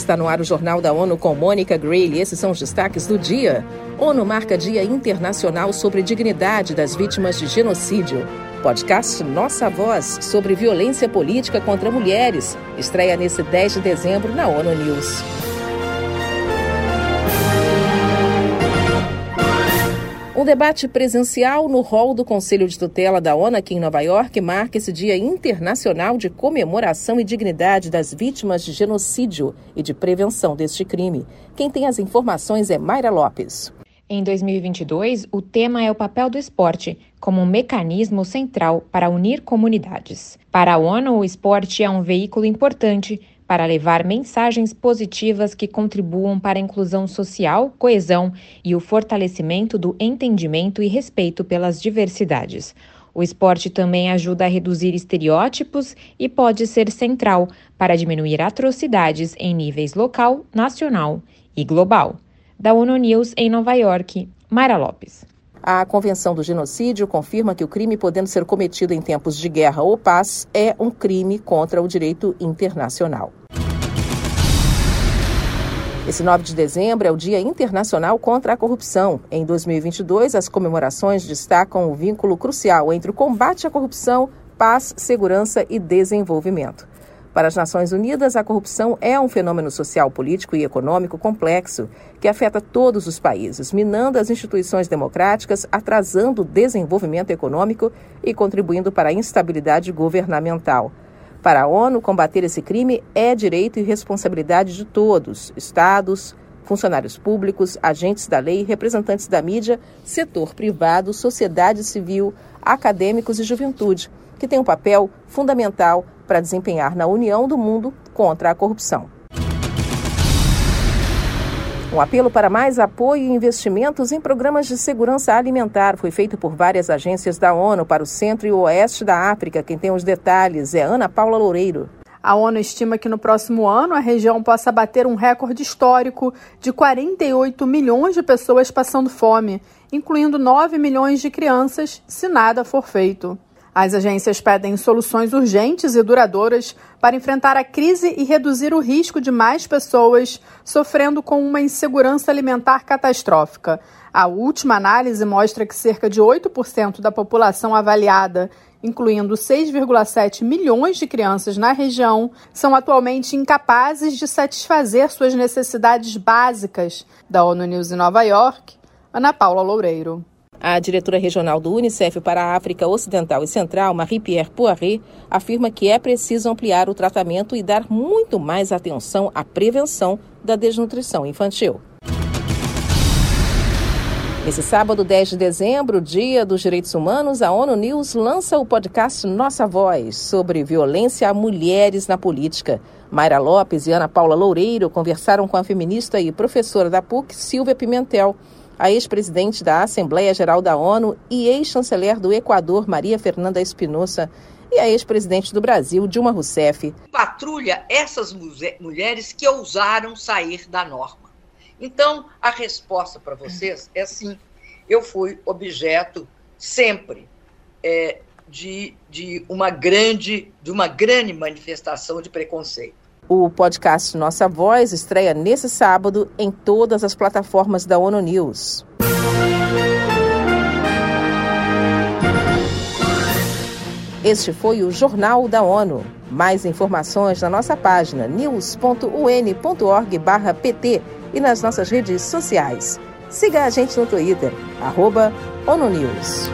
Está no ar o Jornal da ONU com Mônica Grayle. Esses são os destaques do dia. ONU marca Dia Internacional sobre Dignidade das Vítimas de Genocídio. Podcast Nossa Voz sobre violência política contra mulheres. Estreia nesse 10 de dezembro na ONU News. Um debate presencial no hall do Conselho de Tutela da ONU aqui em Nova York marca esse Dia Internacional de Comemoração e Dignidade das Vítimas de Genocídio e de Prevenção deste crime. Quem tem as informações é Mayra Lopes. Em 2022, o tema é o papel do esporte como um mecanismo central para unir comunidades. Para a ONU, o esporte é um veículo importante para levar mensagens positivas que contribuam para a inclusão social, coesão e o fortalecimento do entendimento e respeito pelas diversidades. O esporte também ajuda a reduzir estereótipos e pode ser central para diminuir atrocidades em níveis local, nacional e global. Da ONU News em Nova York, Mara Lopes. A Convenção do Genocídio confirma que o crime podendo ser cometido em tempos de guerra ou paz é um crime contra o direito internacional. Esse 9 de dezembro é o Dia Internacional contra a Corrupção. Em 2022, as comemorações destacam o vínculo crucial entre o combate à corrupção, paz, segurança e desenvolvimento. Para as Nações Unidas, a corrupção é um fenômeno social, político e econômico complexo que afeta todos os países, minando as instituições democráticas, atrasando o desenvolvimento econômico e contribuindo para a instabilidade governamental. Para a ONU, combater esse crime é direito e responsabilidade de todos: estados, funcionários públicos, agentes da lei, representantes da mídia, setor privado, sociedade civil, acadêmicos e juventude, que têm um papel fundamental para desempenhar na união do mundo contra a corrupção. Um apelo para mais apoio e investimentos em programas de segurança alimentar foi feito por várias agências da ONU para o centro e o oeste da África. Quem tem os detalhes é Ana Paula Loureiro. A ONU estima que no próximo ano a região possa bater um recorde histórico de 48 milhões de pessoas passando fome, incluindo 9 milhões de crianças, se nada for feito. As agências pedem soluções urgentes e duradouras para enfrentar a crise e reduzir o risco de mais pessoas sofrendo com uma insegurança alimentar catastrófica. A última análise mostra que cerca de 8% da população avaliada, incluindo 6,7 milhões de crianças na região, são atualmente incapazes de satisfazer suas necessidades básicas. Da ONU News em Nova York, Ana Paula Loureiro. A diretora regional do Unicef para a África Ocidental e Central, Marie-Pierre Poiré, afirma que é preciso ampliar o tratamento e dar muito mais atenção à prevenção da desnutrição infantil. Nesse sábado, 10 de dezembro, Dia dos Direitos Humanos, a ONU News lança o podcast Nossa Voz sobre violência a mulheres na política. Mayra Lopes e Ana Paula Loureiro conversaram com a feminista e professora da PUC, Silvia Pimentel a ex-presidente da Assembleia Geral da ONU e ex-chanceler do Equador, Maria Fernanda Espinosa, e a ex-presidente do Brasil, Dilma Rousseff. Patrulha essas mulheres que ousaram sair da norma. Então, a resposta para vocês é sim. Eu fui objeto sempre é, de, de, uma grande, de uma grande manifestação de preconceito. O podcast Nossa Voz estreia nesse sábado em todas as plataformas da ONU News. Este foi o Jornal da ONU. Mais informações na nossa página news.un.org/pt e nas nossas redes sociais. Siga a gente no Twitter, arroba ONU News.